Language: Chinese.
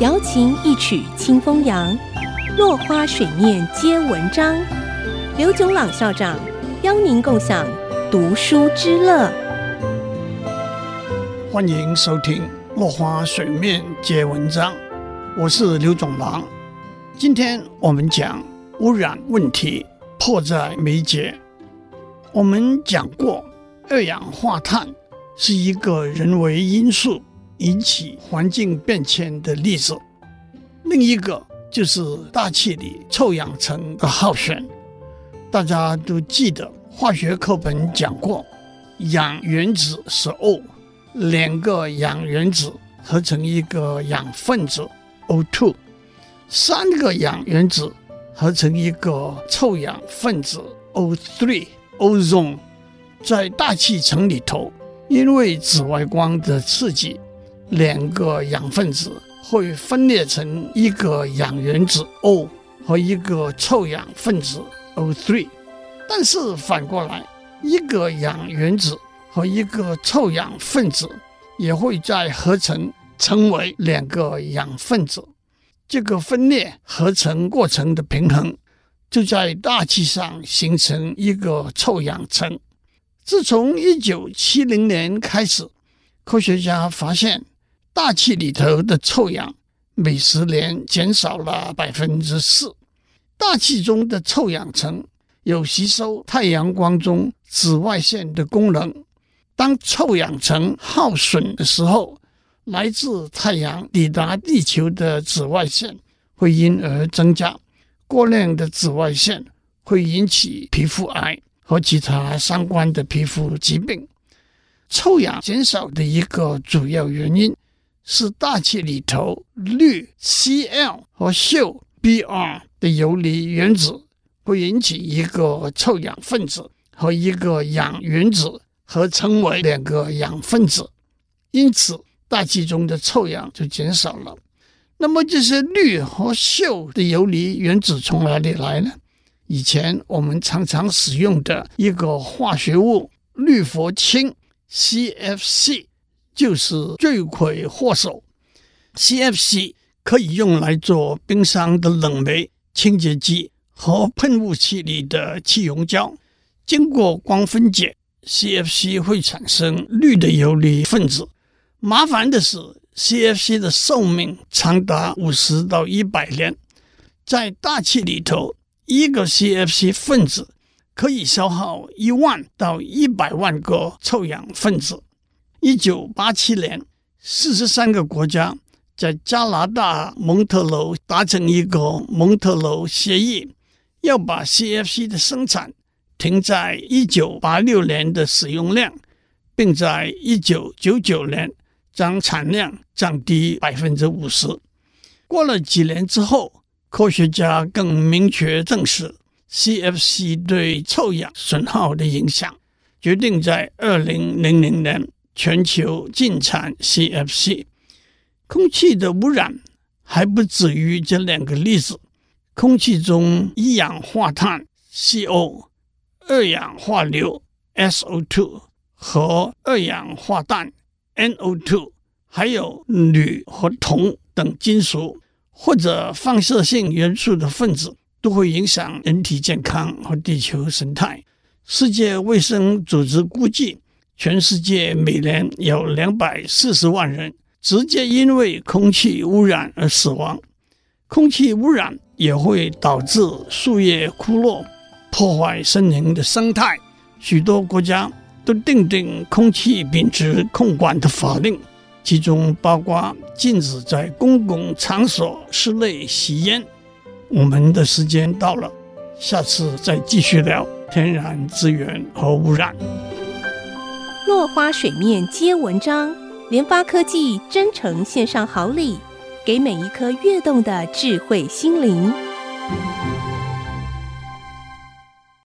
瑶琴一曲清风扬，落花水面皆文章。刘炯朗校长邀您共享读书之乐。欢迎收听《落花水面皆文章》，我是刘炯朗。今天我们讲污染问题迫在眉睫。我们讲过，二氧化碳是一个人为因素。引起环境变迁的例子，另一个就是大气里臭氧层的耗损。大家都记得化学课本讲过，氧原子是 O，两个氧原子合成一个氧分子 O2，三个氧原子合成一个臭氧分子 O3，ozone。在大气层里头，因为紫外光的刺激。两个氧分子会分裂成一个氧原子 O 和一个臭氧分子 O3，但是反过来，一个氧原子和一个臭氧分子也会再合成成为两个氧分子。这个分裂合成过程的平衡就在大气上形成一个臭氧层。自从一九七零年开始，科学家发现。大气里头的臭氧每十年减少了百分之四。大气中的臭氧层有吸收太阳光中紫外线的功能。当臭氧层耗损的时候，来自太阳抵达地球的紫外线会因而增加。过量的紫外线会引起皮肤癌和其他相关的皮肤疾病。臭氧减少的一个主要原因。是大气里头氯 Cl 和溴 Br 的游离原子会引起一个臭氧分子和一个氧原子合成为两个氧分子，因此大气中的臭氧就减少了。那么这些氯和溴的游离原子从哪里来呢？以前我们常常使用的一个化学物氯氟氢 CFC。就是罪魁祸首。CFC 可以用来做冰箱的冷媒、清洁剂和喷雾器里的气溶胶。经过光分解，CFC 会产生氯的游离分子。麻烦的是，CFC 的寿命长达五十到一百年。在大气里头，一个 CFC 分子可以消耗一万到一百万个臭氧分子。一九八七年，四十三个国家在加拿大蒙特娄达成一个蒙特娄协议，要把 CFC 的生产停在一九八六年的使用量，并在一九九九年将产量降低百分之五十。过了几年之后，科学家更明确证实 CFC 对臭氧损耗的影响，决定在二零零零年。全球禁产 CFC，空气的污染还不止于这两个例子。空气中一氧化碳 CO、二氧化硫 SO2 和二氧化氮 NO2，还有铝和铜等金属或者放射性元素的分子，都会影响人体健康和地球生态。世界卫生组织估计。全世界每年有两百四十万人直接因为空气污染而死亡。空气污染也会导致树叶枯落，破坏森林的生态。许多国家都订定空气品质控管的法令，其中包括禁止在公共场所室内吸烟。我们的时间到了，下次再继续聊天然资源和污染。落花水面皆文章，联发科技真诚献上好礼，给每一颗跃动的智慧心灵。